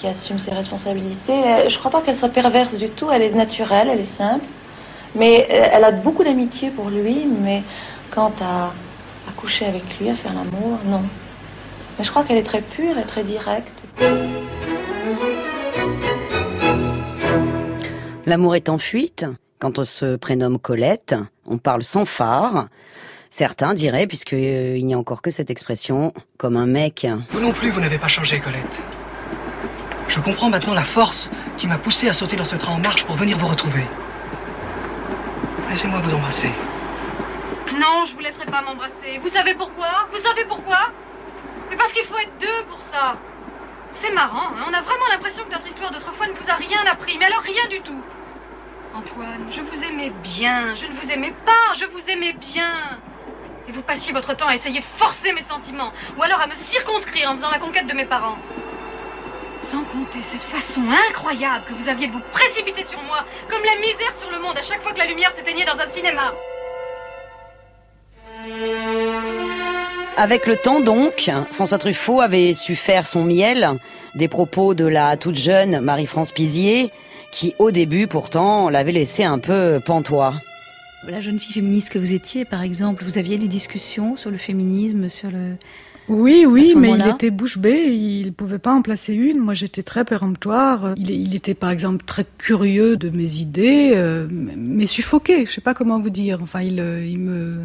qui assume ses responsabilités. Euh, Je crois pas qu'elle soit perverse du tout. Elle est naturelle, elle est simple. Mais euh, elle a beaucoup d'amitié pour lui, mais quant à, à coucher avec lui, à faire l'amour, non. Mais je crois qu'elle est très pure et très directe. L'amour est en fuite. Quand on se prénomme Colette, on parle sans phare. Certains diraient, puisqu'il n'y a encore que cette expression, comme un mec. Vous non plus, vous n'avez pas changé, Colette. Je comprends maintenant la force qui m'a poussé à sauter dans ce train en marche pour venir vous retrouver. Laissez-moi vous embrasser. Non, je vous laisserai pas m'embrasser. Vous savez pourquoi? Vous savez pourquoi? Mais parce qu'il faut être deux pour ça. C'est marrant, hein on a vraiment l'impression que notre histoire d'autrefois ne vous a rien appris, mais alors rien du tout. Antoine, je vous aimais bien, je ne vous aimais pas, je vous aimais bien. Et vous passiez votre temps à essayer de forcer mes sentiments, ou alors à me circonscrire en faisant la conquête de mes parents. Sans compter cette façon incroyable que vous aviez de vous précipiter sur moi, comme la misère sur le monde à chaque fois que la lumière s'éteignait dans un cinéma. Avec le temps donc, François Truffaut avait su faire son miel des propos de la toute jeune Marie-France Pizier, qui au début pourtant l'avait laissé un peu pantois. La jeune fille féministe que vous étiez, par exemple, vous aviez des discussions sur le féminisme, sur le... Oui, oui, mais il était bouche bée, il pouvait pas en placer une. Moi, j'étais très péremptoire. Il, il était, par exemple, très curieux de mes idées, euh, mais suffoqué. Je sais pas comment vous dire. Enfin, il, euh, il me,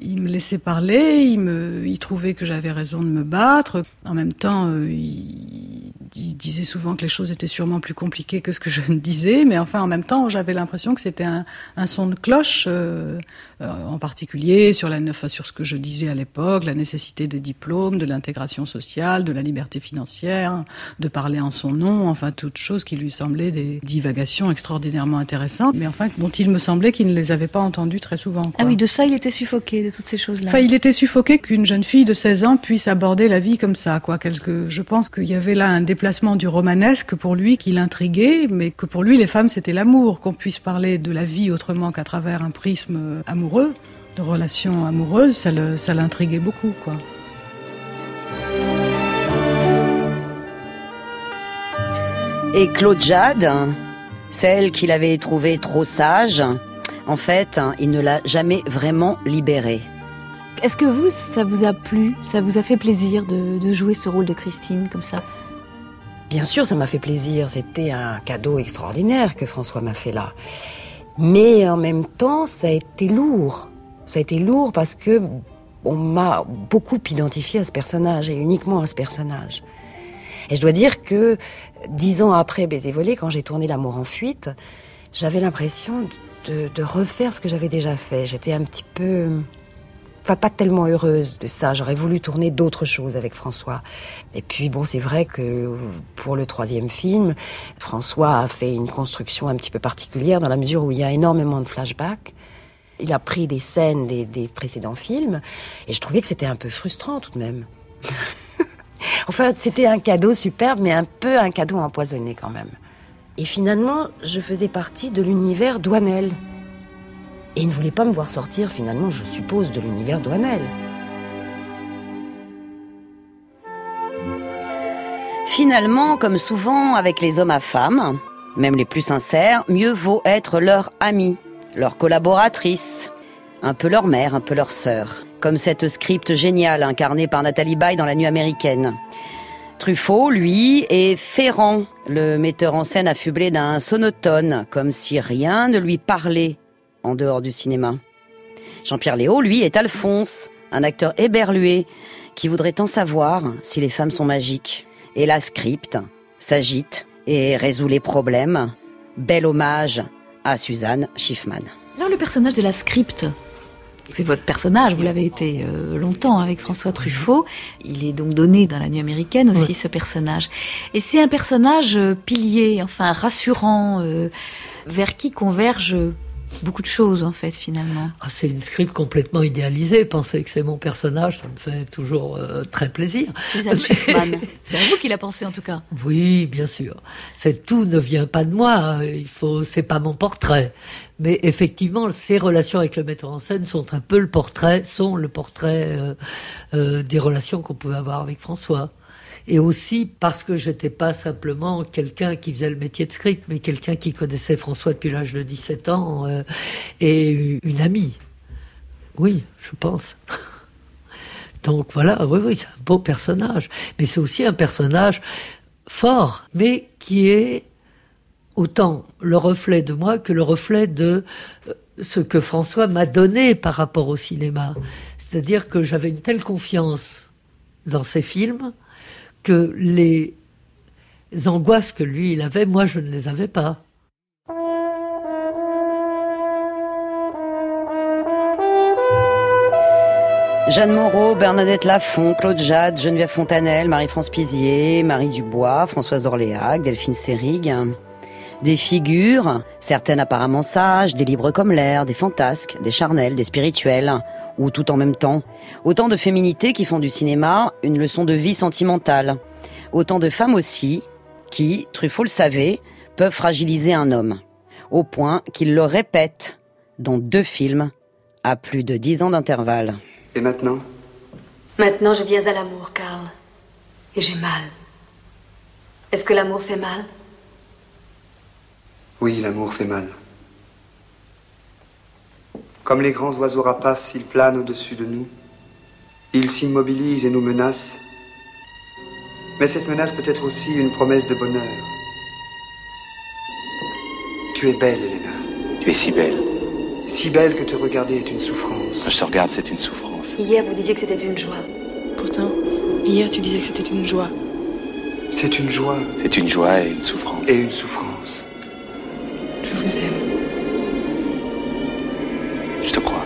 il me laissait parler. Il me, il trouvait que j'avais raison de me battre. En même temps, euh, il, il disait souvent que les choses étaient sûrement plus compliquées que ce que je ne [LAUGHS] disais. Mais enfin, en même temps, j'avais l'impression que c'était un, un son de cloche, euh, euh, en particulier sur la, enfin, sur ce que je disais à l'époque, la nécessité des diplômes, de l'intégration sociale, de la liberté financière, de parler en son nom, enfin toutes choses qui lui semblaient des divagations extraordinairement intéressantes, mais enfin dont il me semblait qu'il ne les avait pas entendues très souvent. quoi. Ah oui, de ça, il était suffoqué, de toutes ces choses-là. Enfin, il était suffoqué qu'une jeune fille de 16 ans puisse aborder la vie comme ça, quoi. Quelque, je pense qu'il y avait là un déplacement du romanesque pour lui qui l'intriguait, mais que pour lui, les femmes, c'était l'amour, qu'on puisse parler de la vie autrement qu'à travers un prisme euh, amoureux, de relations amoureuses, ça l'intriguait beaucoup, quoi. Et Claude Jade, celle qu'il avait trouvée trop sage, en fait, il ne l'a jamais vraiment libérée. Est-ce que vous, ça vous a plu? Ça vous a fait plaisir de, de jouer ce rôle de Christine comme ça? Bien sûr, ça m'a fait plaisir. C'était un cadeau extraordinaire que François m'a fait là. Mais en même temps, ça a été lourd. Ça a été lourd parce que on m'a beaucoup identifié à ce personnage et uniquement à ce personnage. Et je dois dire que dix ans après Baiser volé, quand j'ai tourné L'amour en fuite, j'avais l'impression de, de refaire ce que j'avais déjà fait. J'étais un petit peu, enfin pas tellement heureuse de ça. J'aurais voulu tourner d'autres choses avec François. Et puis bon, c'est vrai que pour le troisième film, François a fait une construction un petit peu particulière dans la mesure où il y a énormément de flashbacks. Il a pris des scènes des, des précédents films et je trouvais que c'était un peu frustrant tout de même. [LAUGHS] enfin, c'était un cadeau superbe, mais un peu un cadeau empoisonné quand même. Et finalement, je faisais partie de l'univers Douanel. Et il ne voulait pas me voir sortir, finalement, je suppose, de l'univers Douanel. Finalement, comme souvent avec les hommes à femmes, même les plus sincères, mieux vaut être leur amie, leur collaboratrice, un peu leur mère, un peu leur sœur, comme cette script géniale incarnée par Nathalie Baye dans La Nuit américaine. Truffaut, lui, est Ferrand, le metteur en scène affublé d'un sonotone, comme si rien ne lui parlait en dehors du cinéma. Jean-Pierre Léo, lui, est Alphonse, un acteur éberlué, qui voudrait tant savoir si les femmes sont magiques. Et la script s'agite et résout les problèmes. Bel hommage à Suzanne Schiffman. Alors le personnage de la script, c'est votre personnage, vous l'avez été euh, longtemps avec François Truffaut. Il est donc donné dans la nuit américaine aussi ce personnage. Et c'est un personnage euh, pilier, enfin rassurant, euh, vers qui converge beaucoup de choses en fait finalement. Ah, c'est une script complètement idéalisée. Penser que c'est mon personnage, ça me fait toujours euh, très plaisir. Suzanne [LAUGHS] c'est à vous qui l'a pensé en tout cas. Oui, bien sûr. C'est tout ne vient pas de moi. Il faut, c'est pas mon portrait. Mais effectivement, ces relations avec le metteur en scène sont un peu le portrait, sont le portrait euh, euh, des relations qu'on pouvait avoir avec François et aussi parce que j'étais pas simplement quelqu'un qui faisait le métier de script, mais quelqu'un qui connaissait François depuis l'âge de 17 ans euh, et une amie. Oui, je pense. [LAUGHS] Donc voilà, oui, oui, c'est un beau personnage, mais c'est aussi un personnage fort, mais qui est autant le reflet de moi que le reflet de euh, ce que François m'a donné par rapport au cinéma. C'est-à-dire que j'avais une telle confiance dans ses films que les angoisses que lui il avait, moi je ne les avais pas. Jeanne Moreau, Bernadette Lafont, Claude Jade, Geneviève Fontanelle, Marie-France Pizier, Marie Dubois, Françoise Orléac, Delphine Seyrig. Des figures, certaines apparemment sages, des libres comme l'air, des fantasques, des charnels, des spirituels, ou tout en même temps. Autant de féminités qui font du cinéma une leçon de vie sentimentale. Autant de femmes aussi qui, Truffaut le savait, peuvent fragiliser un homme. Au point qu'il le répète dans deux films à plus de dix ans d'intervalle. Et maintenant? Maintenant, je viens à l'amour, Karl. Et j'ai mal. Est-ce que l'amour fait mal? Oui, l'amour fait mal. Comme les grands oiseaux rapaces, ils planent au-dessus de nous. Ils s'immobilisent et nous menacent. Mais cette menace peut être aussi une promesse de bonheur. Tu es belle, Elena. Tu es si belle. Si belle que te regarder est une souffrance. Quand je te regarde, c'est une souffrance. Hier, vous disiez que c'était une joie. Pourtant, hier, tu disais que c'était une joie. C'est une joie. C'est une joie et une souffrance. Et une souffrance. Je te crois.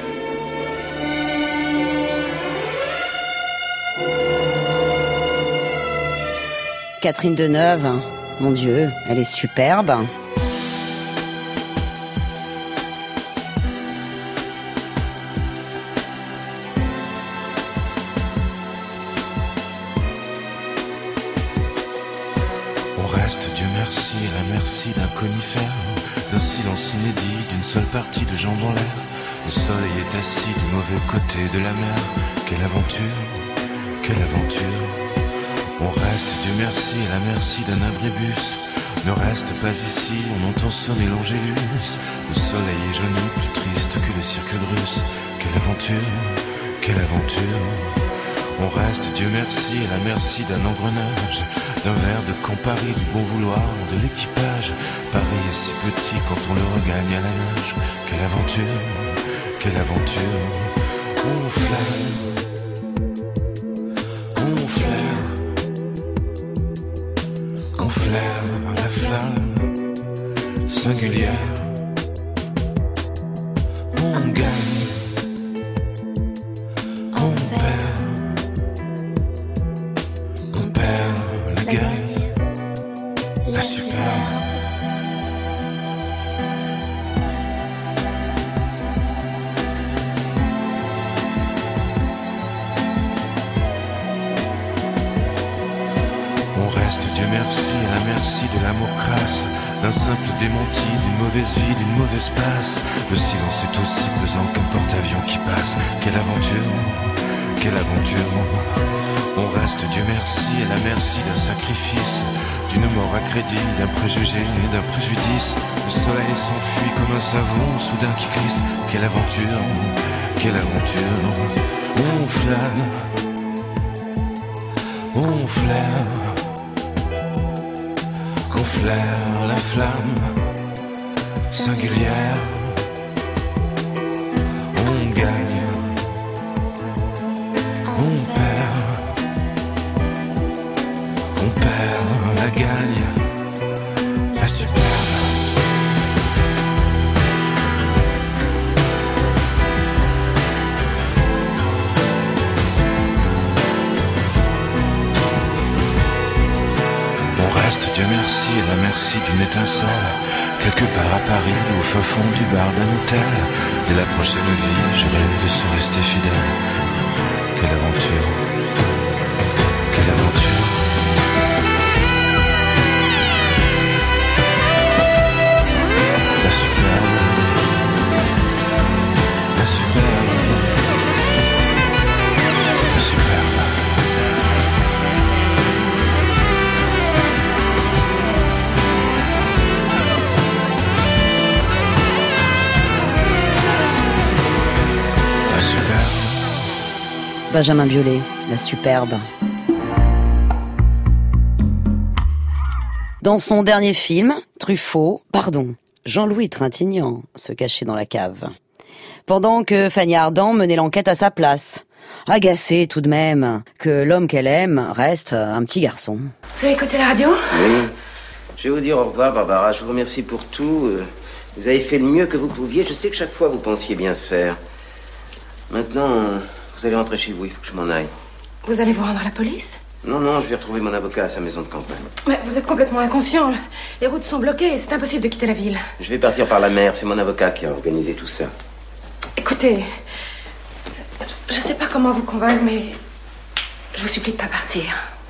Catherine Deneuve, mon Dieu, elle est superbe. Seule partie de jambes l'air. Le soleil est assis du mauvais côté de la mer. Quelle aventure, quelle aventure. On reste, Dieu merci, à la merci d'un abribus. Ne reste pas ici, on entend sonner l'angélus. Le soleil est jauni, plus triste que le cirque russe. Quelle aventure, quelle aventure. On reste, Dieu merci, à la merci d'un engrenage, d'un verre de Campari, du bon vouloir de l'équipage. Paris est si petit quand on le regagne à la nage. Quelle aventure, quelle aventure. On flaire, on flaire, on flaire la flamme singulière. Merci, à la merci d'un sacrifice, d'une mort à crédit, d'un préjugé, d'un préjudice. Le soleil s'enfuit comme un savon soudain qui glisse. Quelle aventure, quelle aventure. On flâne, on flaire, on flaire la flamme singulière. Quelque part à Paris, au fin fond du bar d'un hôtel. Dès la prochaine vie, je rêve de se rester fidèle. Quelle aventure, Benjamin Biolay, la superbe. Dans son dernier film, Truffaut, pardon, Jean-Louis Trintignant se cachait dans la cave. Pendant que Fanny Ardant menait l'enquête à sa place. Agacée tout de même que l'homme qu'elle aime reste un petit garçon. Vous avez écouté la radio? Oui. Je vais vous dire au revoir, Barbara. Je vous remercie pour tout. Euh, Vous avez fait le mieux que vous pouviez. Je sais que chaque fois vous pensiez bien faire. Maintenant, euh, vous allez rentrer chez vous. Il faut que je m'en aille. Vous allez vous rendre à la police? Non, non, je vais retrouver mon avocat à sa maison de campagne. Mais vous êtes complètement inconscient. Les routes sont bloquées et c'est impossible de quitter la ville. Je vais partir par la mer. C'est mon avocat qui a organisé tout ça. Écoutez, je sais pas comment vous convaincre, mais je vous supplie de pas partir.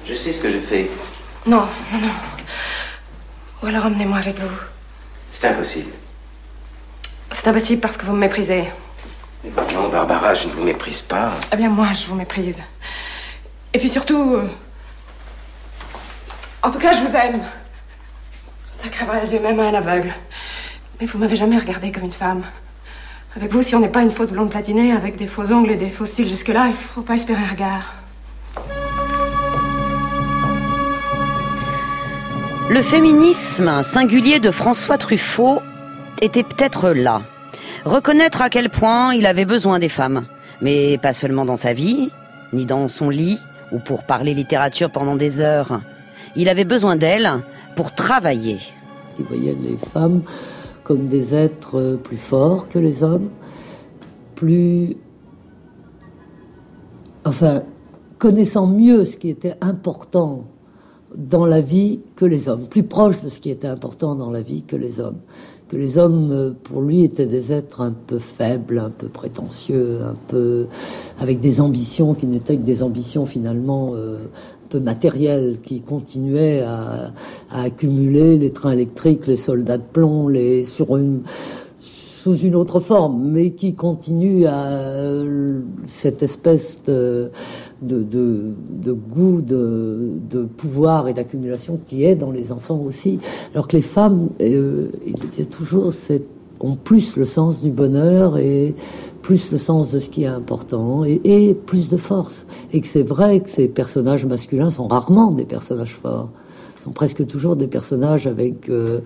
Je sais ce que je fais. Non, non, non. Ou alors emmenez-moi avec vous. C'est impossible. C'est impossible parce que vous me méprisez. Non, Barbara, je ne vous méprise pas. Eh bien, moi, je vous méprise. Et puis surtout. euh, En tout cas, je vous aime. Ça crèvera les yeux même à un aveugle. Mais vous m'avez jamais regardé comme une femme. Avec vous, si on n'est pas une fausse blonde platinée, avec des faux ongles et des faux cils jusque-là, il faut pas espérer un regard. Le féminisme singulier de François Truffaut était peut-être là. Reconnaître à quel point il avait besoin des femmes. Mais pas seulement dans sa vie, ni dans son lit, ou pour parler littérature pendant des heures. Il avait besoin d'elles pour travailler. Il voyait les femmes comme des êtres euh, plus forts que les hommes, plus... Enfin, connaissant mieux ce qui était important dans la vie que les hommes, plus proche de ce qui était important dans la vie que les hommes. Les hommes, pour lui, étaient des êtres un peu faibles, un peu prétentieux, un peu avec des ambitions qui n'étaient que des ambitions finalement euh, un peu matérielles, qui continuaient à, accumuler les trains électriques, les soldats de plomb, les sur une sous une autre forme, mais qui continuent à cette espèce de, de, goût de, pouvoir et d'accumulation qui est dans les enfants aussi. Alors que les femmes, euh, toujours, ont plus le sens du bonheur et plus le sens de ce qui est important et, et plus de force. Et que c'est vrai que ces personnages masculins sont rarement des personnages forts sont presque toujours des personnages avec, euh,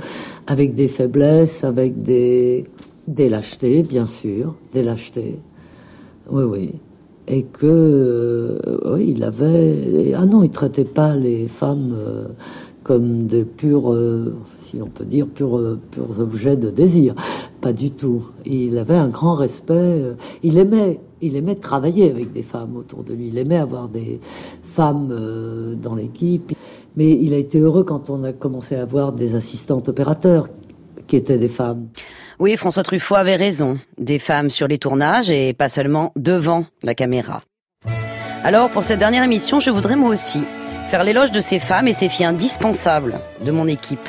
avec des faiblesses, avec des, des lâchetés, bien sûr, des lâchetés. Oui, oui. Et que, euh, oui, il avait. Ah non, il traitait pas les femmes euh, comme des purs, euh, si on peut dire, purs, purs objets de désir. Pas du tout. Il avait un grand respect. Il aimait, il aimait travailler avec des femmes autour de lui. Il aimait avoir des femmes dans l'équipe. Mais il a été heureux quand on a commencé à avoir des assistantes opérateurs qui étaient des femmes. Oui, François Truffaut avait raison. Des femmes sur les tournages et pas seulement devant la caméra. Alors, pour cette dernière émission, je voudrais moi aussi faire l'éloge de ces femmes et ces filles indispensables de mon équipe.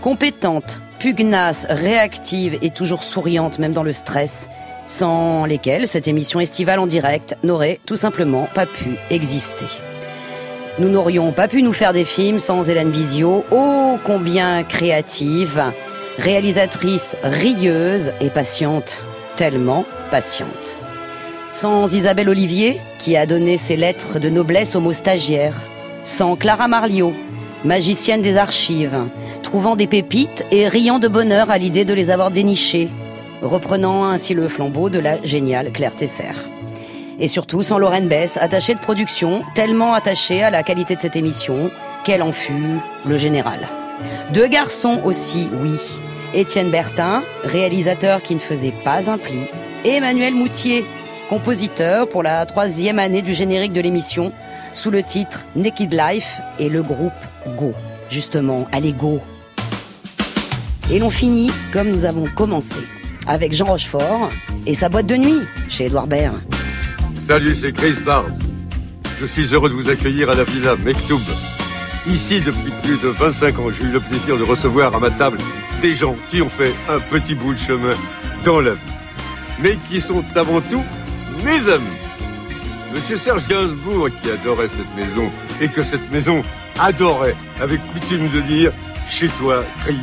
Compétentes, pugnaces, réactives et toujours souriantes, même dans le stress. sans lesquels cette émission estivale en direct n'aurait tout simplement pas pu exister. Nous n'aurions pas pu nous faire des films sans Hélène Bizio, ô combien créative, réalisatrice rieuse et patiente, tellement patiente. Sans Isabelle Olivier, qui a donné ses lettres de noblesse aux mots stagiaires. Sans Clara Marliot, magicienne des archives, trouvant des pépites et riant de bonheur à l'idée de les avoir dénichées, reprenant ainsi le flambeau de la géniale Claire Tesser. Et surtout sans Lorraine Bess, attachée de production, tellement attachée à la qualité de cette émission qu'elle en fut le général. Deux garçons aussi, oui. Étienne Bertin, réalisateur qui ne faisait pas un pli, et Emmanuel Moutier, compositeur pour la troisième année du générique de l'émission, sous le titre Naked Life et le groupe Go. Justement, allez Go Et l'on finit comme nous avons commencé, avec Jean Rochefort et sa boîte de nuit chez Edouard Baird. Salut, c'est Chris Barnes. Je suis heureux de vous accueillir à la Villa Mektoub. Ici, depuis plus de 25 ans, j'ai eu le plaisir de recevoir à ma table des gens qui ont fait un petit bout de chemin dans la vie, mais qui sont avant tout mes amis. Monsieur Serge Gainsbourg, qui adorait cette maison, et que cette maison adorait, avec coutume de dire, chez toi, Chris,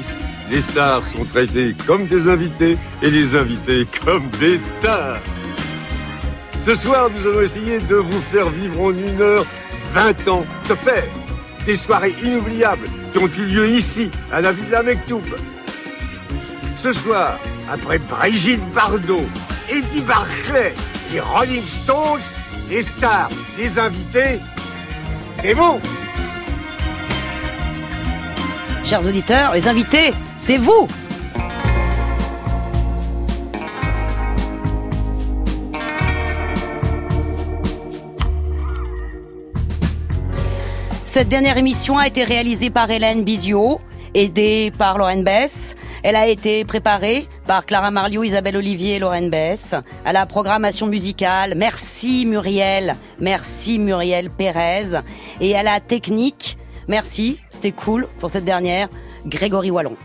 les stars sont traitées comme des invités et les invités comme des stars. Ce soir, nous allons essayer de vous faire vivre en une heure 20 ans de fête. Des soirées inoubliables qui ont eu lieu ici, à la Villa Mektoub. Ce soir, après Brigitte Bardot, Eddie Barclay, les Rolling Stones, les stars, les invités, c'est vous Chers auditeurs, les invités, c'est vous Cette dernière émission a été réalisée par Hélène Bizio, aidée par Lorraine Bess. Elle a été préparée par Clara Marliot, Isabelle Olivier et Lorraine Bess. À la programmation musicale, merci Muriel, merci Muriel Pérez. Et à la technique, merci, c'était cool pour cette dernière, Grégory Wallon.